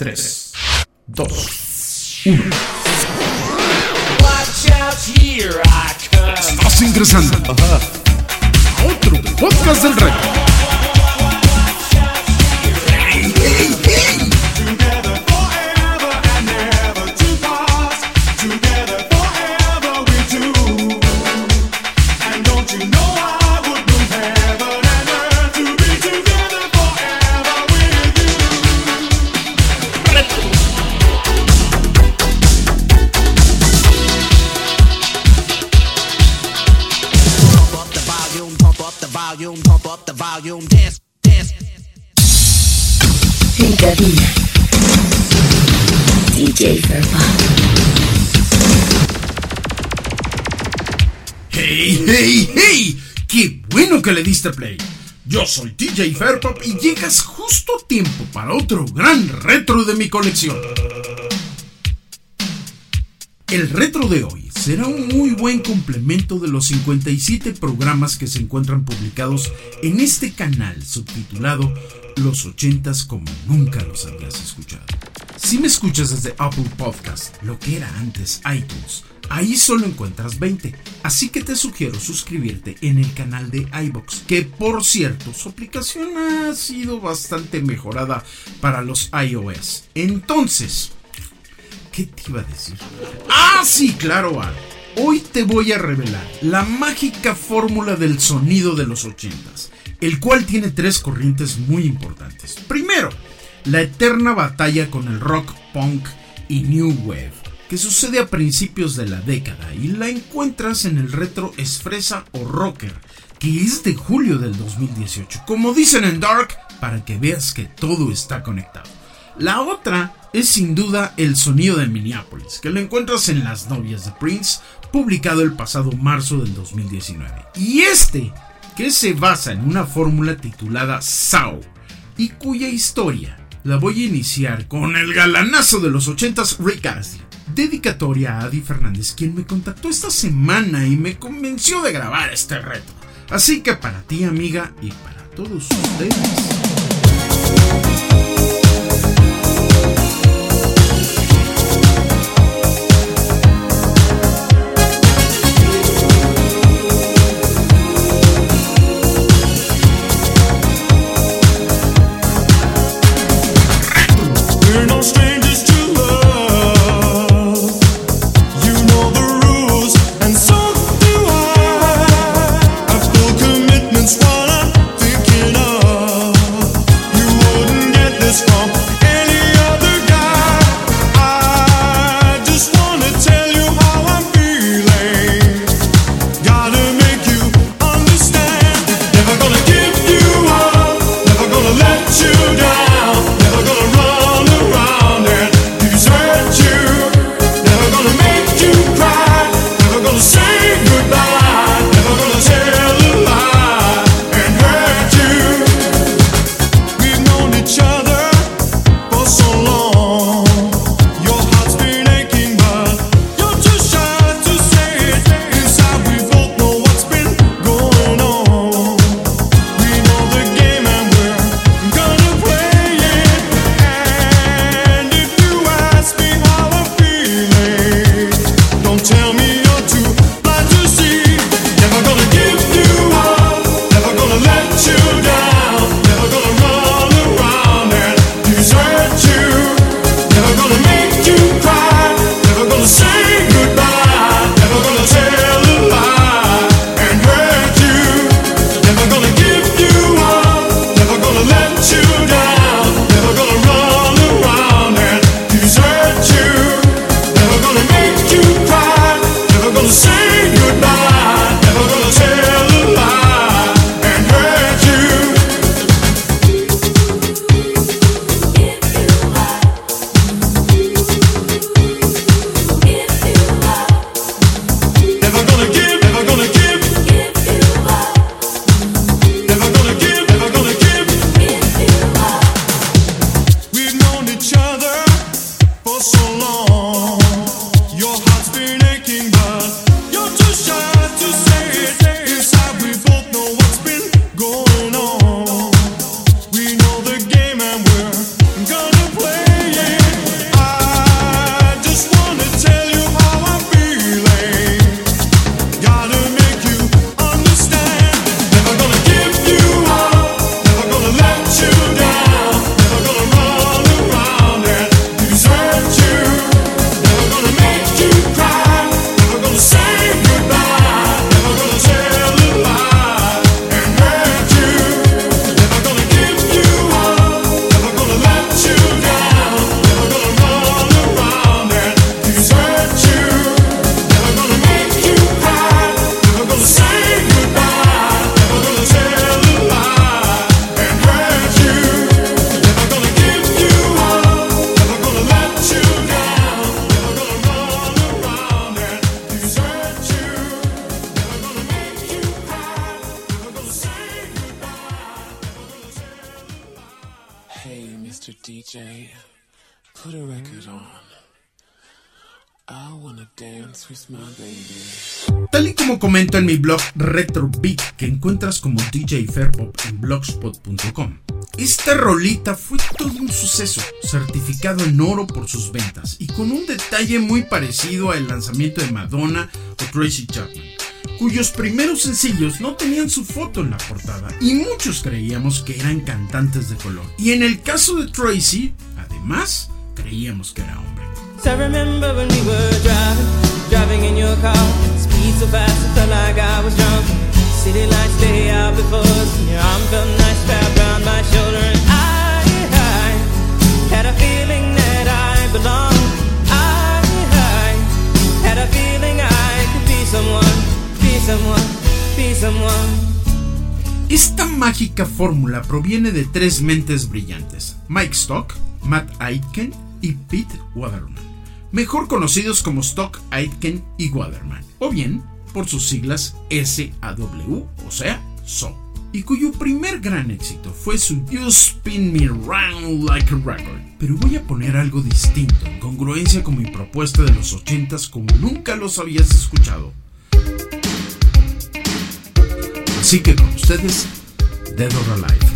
3, 2, 1. Estás ingresando a otro podcast del rey. Que le diste play! Yo soy TJ Fairpop y llegas justo a tiempo para otro gran retro de mi colección. El retro de hoy será un muy buen complemento de los 57 programas que se encuentran publicados en este canal subtitulado Los 80s como nunca los habías escuchado. Si me escuchas desde Apple Podcast, lo que era antes iTunes, ahí solo encuentras 20, así que te sugiero suscribirte en el canal de iBox, que por cierto su aplicación ha sido bastante mejorada para los iOS. Entonces, ¿Qué te iba a decir? Ah, sí, claro, Al. Hoy te voy a revelar la mágica fórmula del sonido de los 80s, el cual tiene tres corrientes muy importantes. Primero, la eterna batalla con el rock, punk y new wave, que sucede a principios de la década y la encuentras en el retro esfresa o rocker, que es de julio del 2018, como dicen en Dark, para que veas que todo está conectado. La otra es sin duda el sonido de Minneapolis, que lo encuentras en Las novias de Prince, publicado el pasado marzo del 2019. Y este, que se basa en una fórmula titulada Sao, y cuya historia la voy a iniciar con el galanazo de los 80s Rick Astley. Dedicatoria a Adi Fernández, quien me contactó esta semana y me convenció de grabar este reto. Así que para ti amiga y para todos ustedes. jferpop en blogspot.com. Esta rolita fue todo un suceso, certificado en oro por sus ventas y con un detalle muy parecido al lanzamiento de Madonna o Tracy Chapman, cuyos primeros sencillos no tenían su foto en la portada y muchos creíamos que eran cantantes de color. Y en el caso de Tracy, además, creíamos que era hombre. Esta mágica fórmula proviene de tres mentes brillantes, Mike Stock, Matt Aitken y Pete Waterman, mejor conocidos como Stock, Aitken y Waterman, o bien por sus siglas SAW, o sea, SO, y cuyo primer gran éxito fue su You Spin Me Round Like a Record. Pero voy a poner algo distinto, en congruencia con mi propuesta de los 80s como nunca los habías escuchado. Así que con ustedes, Dead or Alive.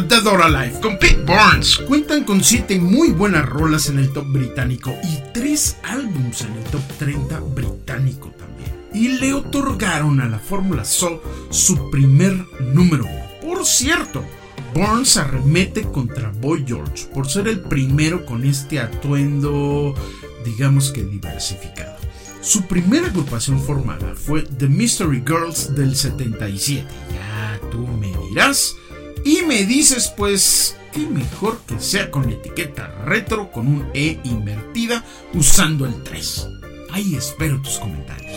Dead or Alive con Pete Burns cuentan con 7 muy buenas rolas en el top británico y 3 álbums en el top 30 británico también. Y le otorgaron a la Fórmula Soul su primer número 1. Por cierto, Burns arremete contra Boy George por ser el primero con este atuendo, digamos que diversificado. Su primera agrupación formada fue The Mystery Girls del 77. Ya tú me dirás y me dices, pues, qué mejor que sea con la etiqueta retro, con un E invertida, usando el 3. Ahí espero tus comentarios.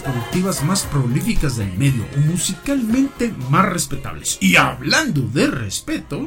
productivas más prolíficas del medio, musicalmente más respetables. Y hablando de respeto...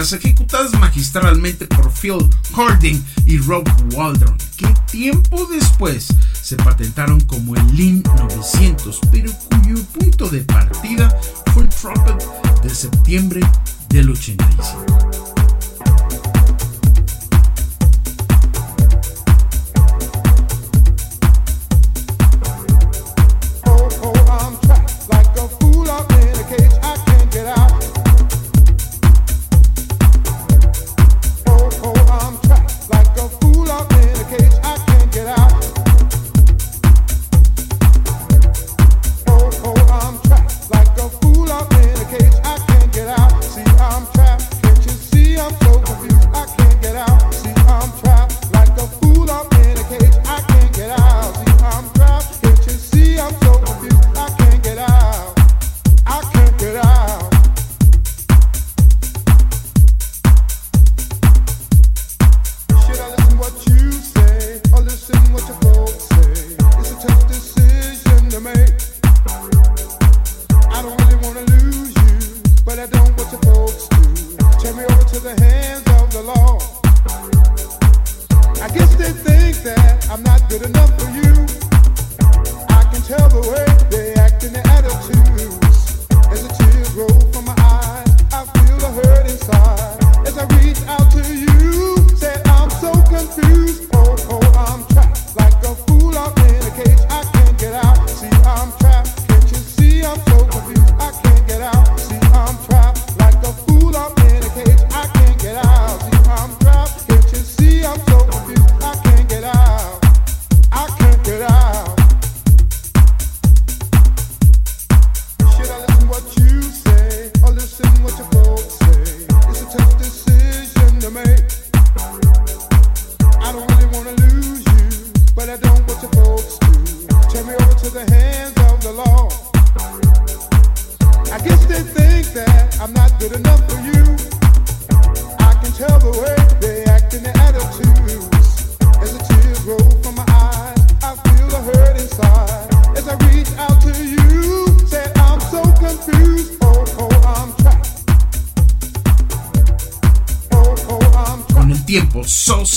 técnicas ejecutadas magistralmente por Phil Harding y Rob Waldron, que tiempo después se patentaron como el Lean 900, pero cuyo punto de partida fue el Trumpet de septiembre del 85.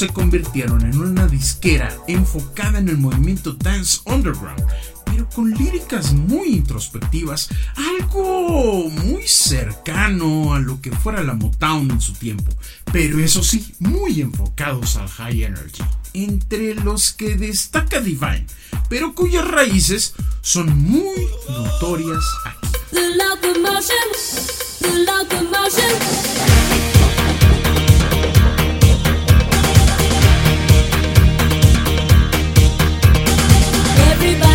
se convirtieron en una disquera enfocada en el movimiento dance underground, pero con líricas muy introspectivas, algo muy cercano a lo que fuera la Motown en su tiempo, pero eso sí, muy enfocados al high energy, entre los que destaca Divine, pero cuyas raíces son muy notorias aquí. everybody.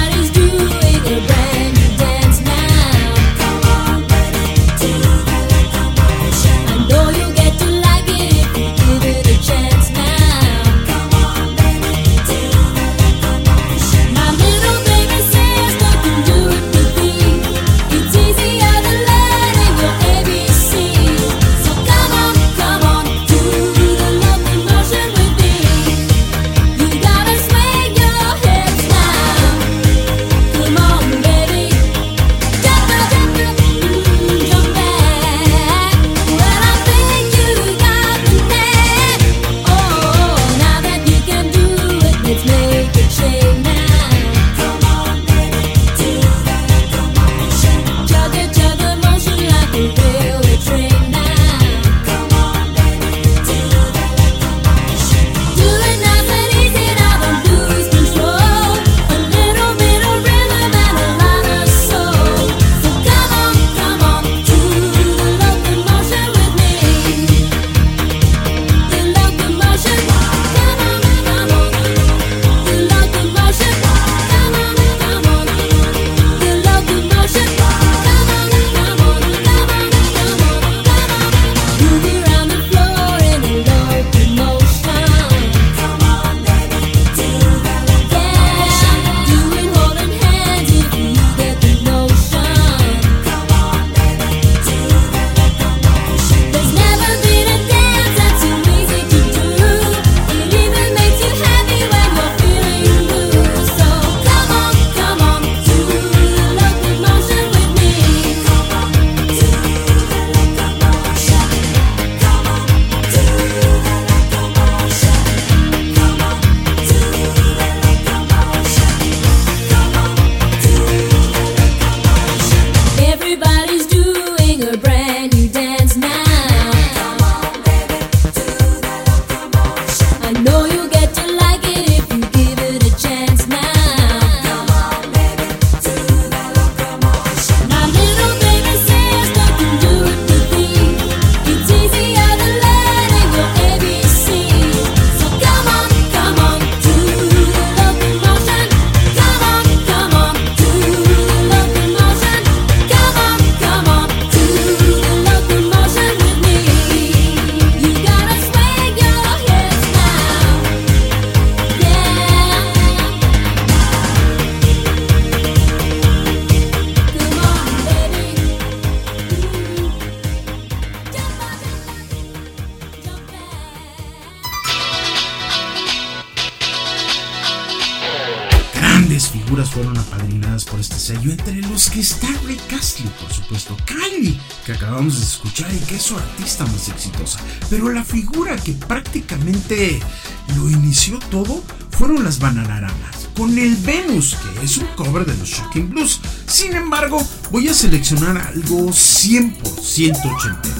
lo inició todo fueron las Bananaramas, con el Venus, que es un cover de los Shocking Blues. Sin embargo, voy a seleccionar algo 100% ochentero.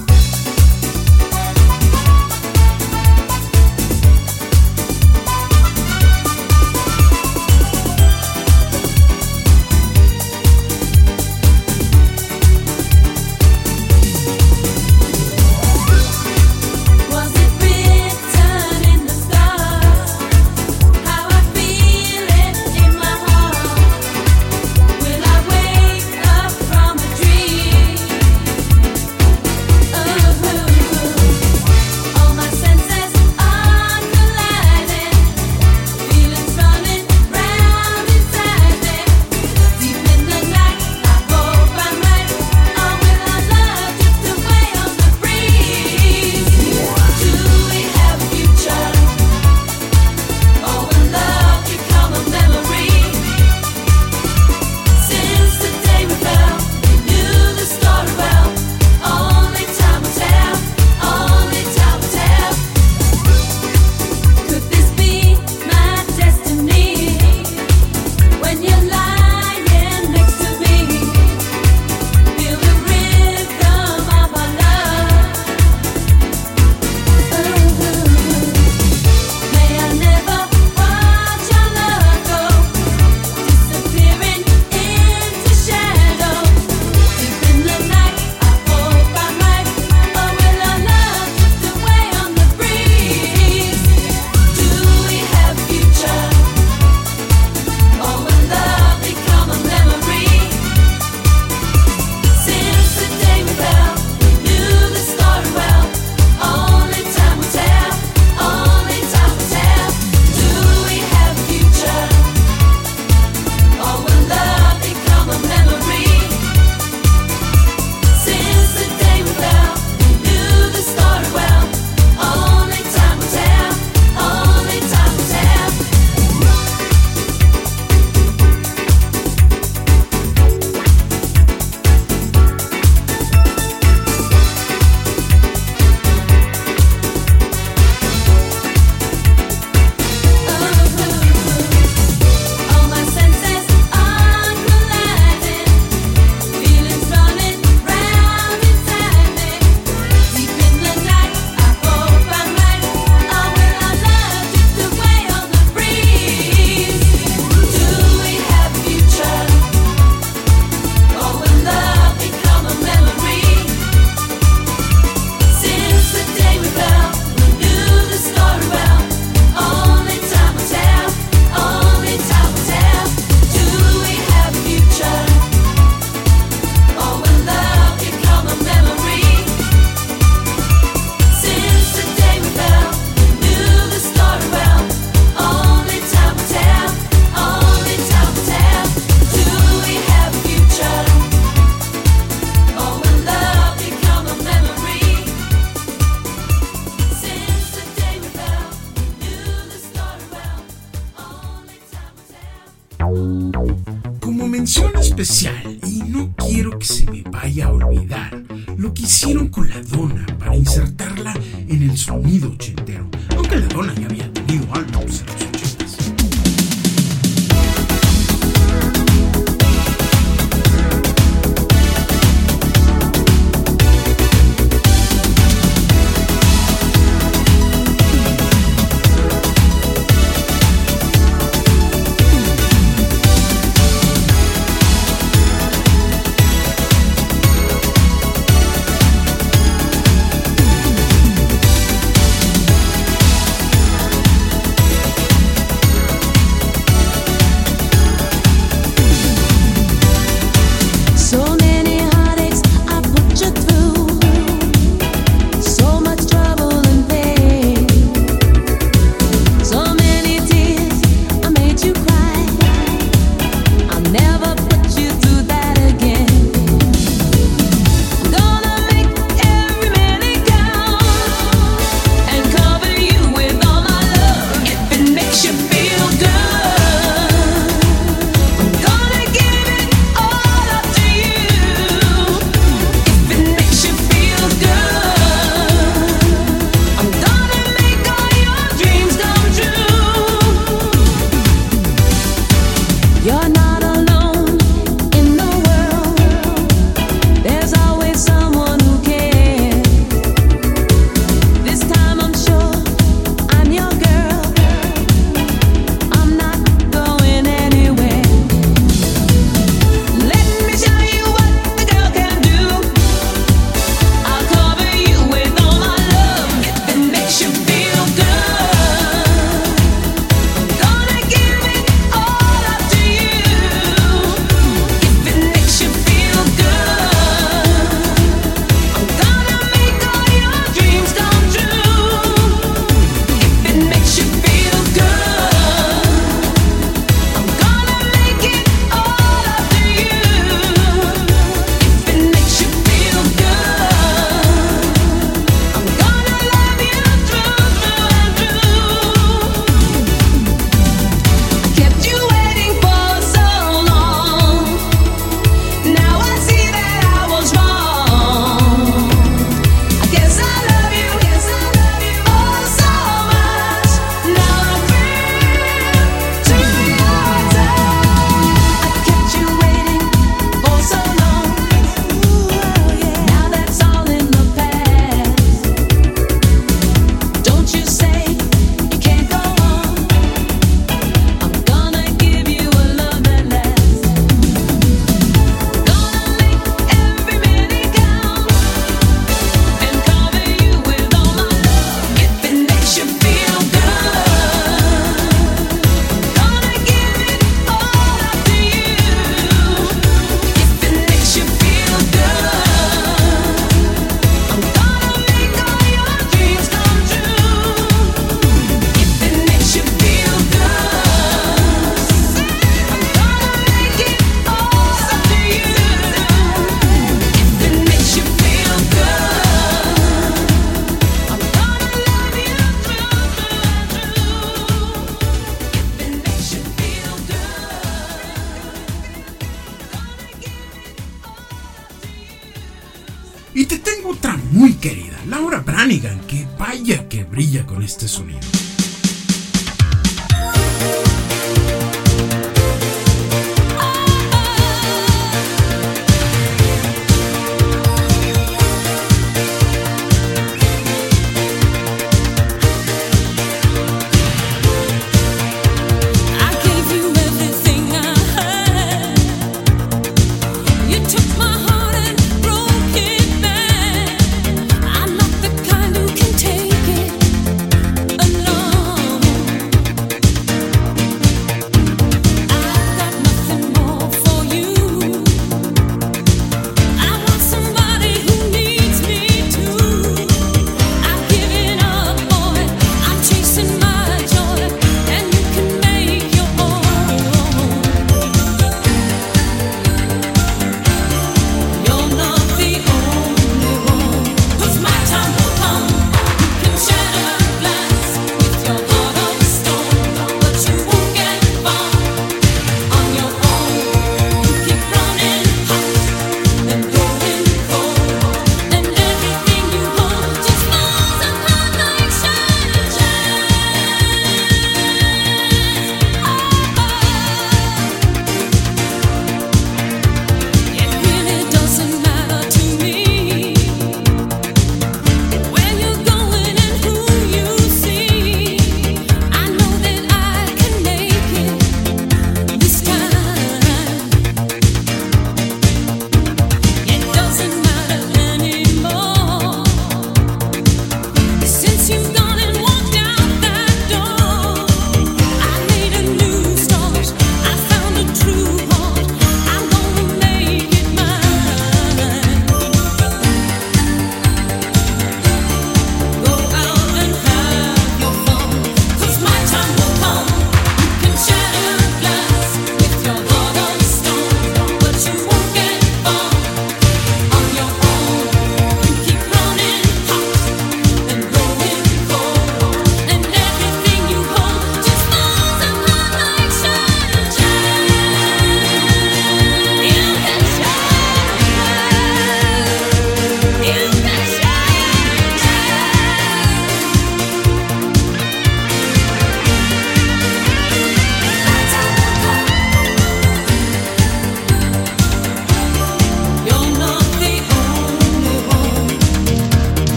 especial y no quiero que se me vaya a olvidar lo que hicieron con la dona para insertarla en el sonido ochentero, aunque la dona ya había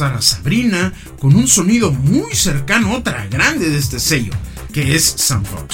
a Sabrina con un sonido muy cercano a otra grande de este sello, que es Sanford.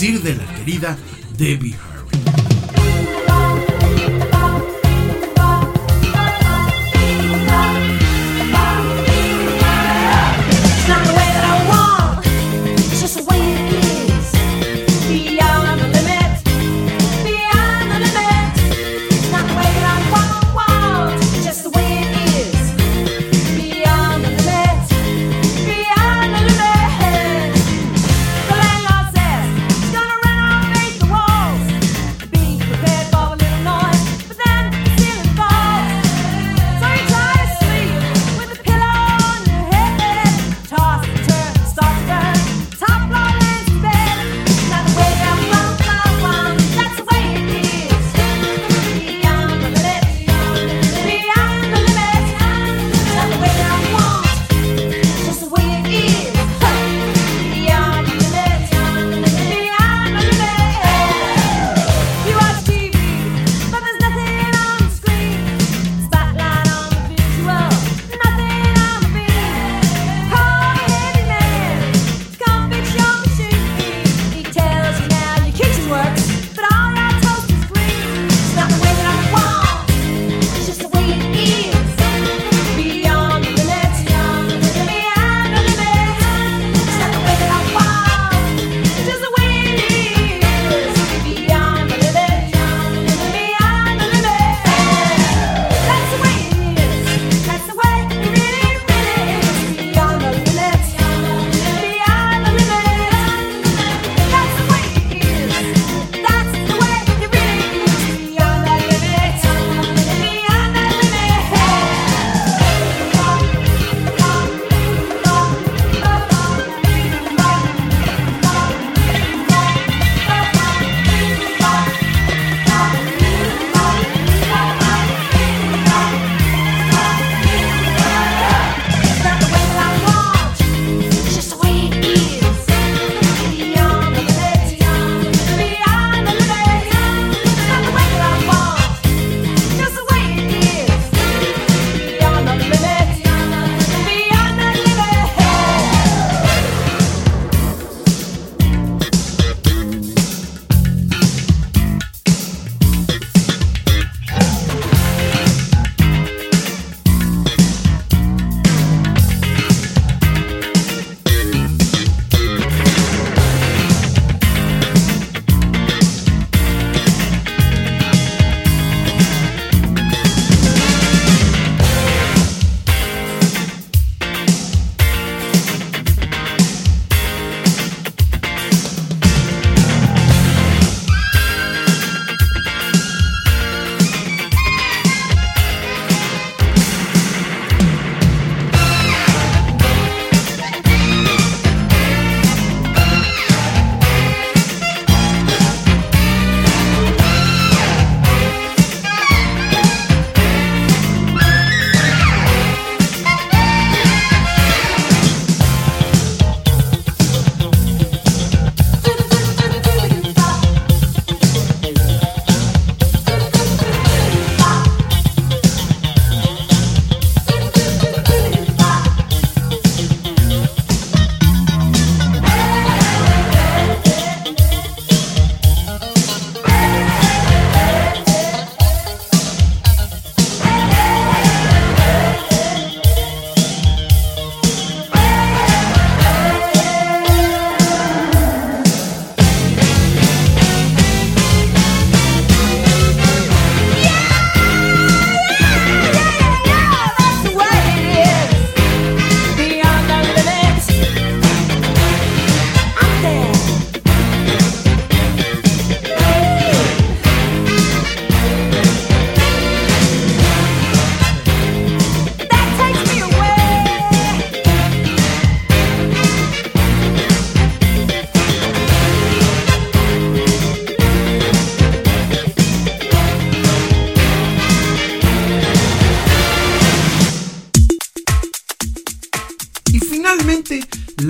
decir de la querida Debbie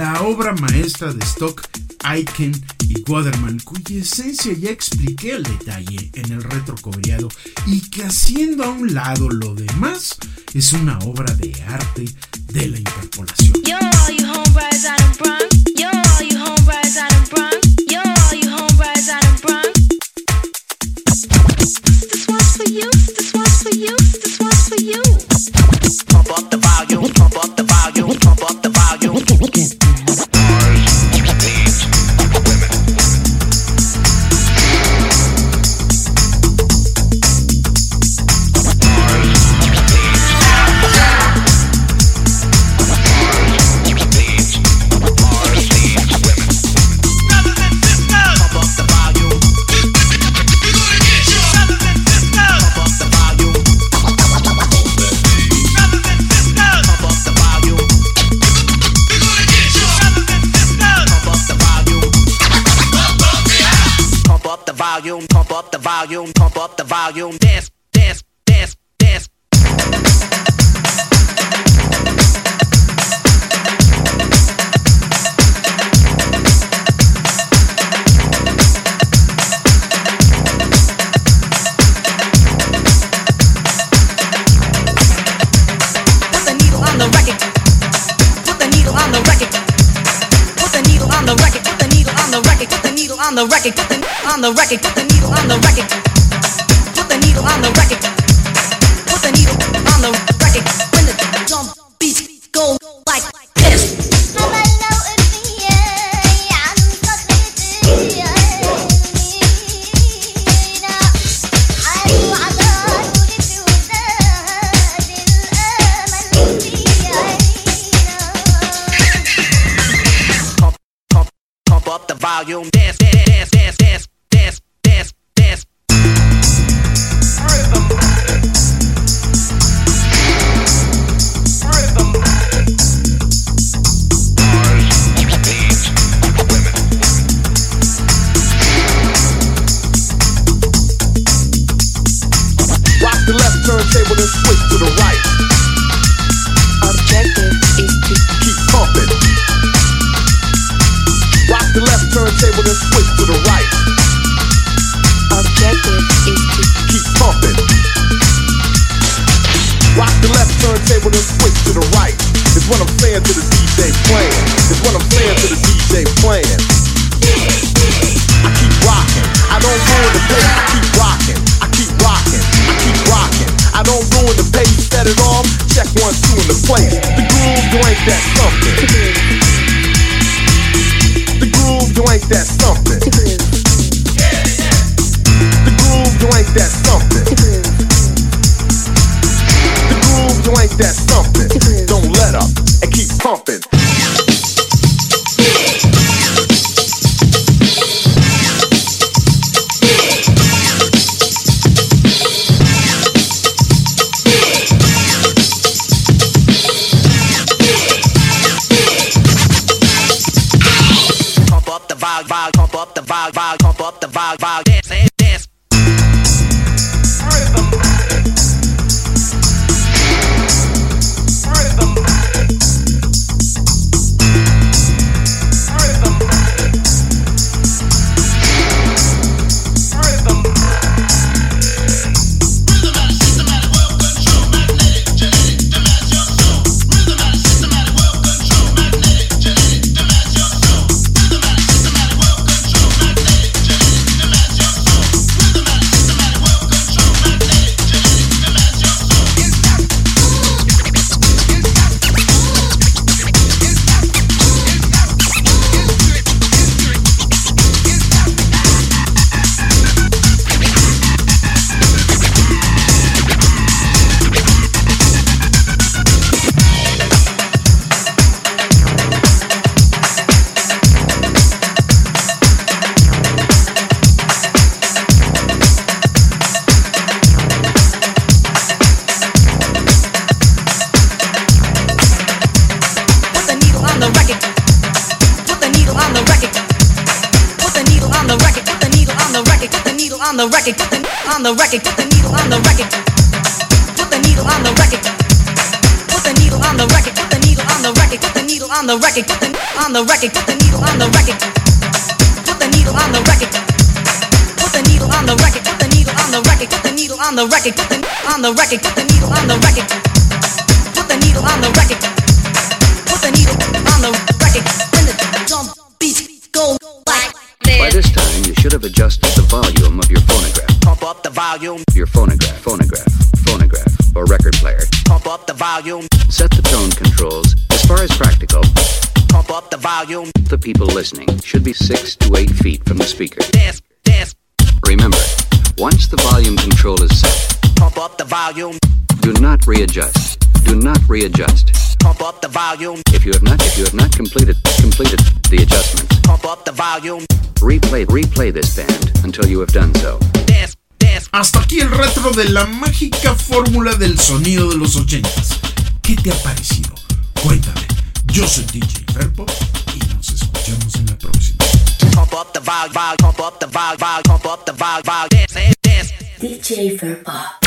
la obra maestra de Stock, Aiken y Waterman, cuya esencia ya expliqué al detalle en el retrocobreado y que haciendo a un lado lo demás es una obra de arte de la interpolación. Volume. Dance, dance, dance, dance. Put the needle on the record. Put the on the record. Put the needle on the record. Needle on the record. The record. Put the on the record. Put the needle on the record. Put the needle on the record. Put the needle on the record. Put the needle on the record. Put the needle on the record. Put the on the record. Put the needle on the record. Put the needle on the record. Put the needle on the record. Put the needle on the record. Put the needle on the record. Put the on the record. Put the needle on the record. Put the needle on the record. Phonograph, phonograph, phonograph, or record player. pump up the volume, Set the tone controls. As far as practical, pump up the volume. the people listening should be six to eight feet from the speaker. Dance, dance, Remember, once the volume control is set, pump up the volume, do not readjust. Do not readjust. pump up the volume, If you have not, if you have not completed completed the adjustments, pump up the volume. replay replay this band until you have done so. Dance, Hasta aquí el retro de la mágica fórmula del sonido de los ochentas. ¿Qué te ha parecido? Cuéntame. Yo soy DJ Ferpo y nos escuchamos en la próxima. DJ Verba.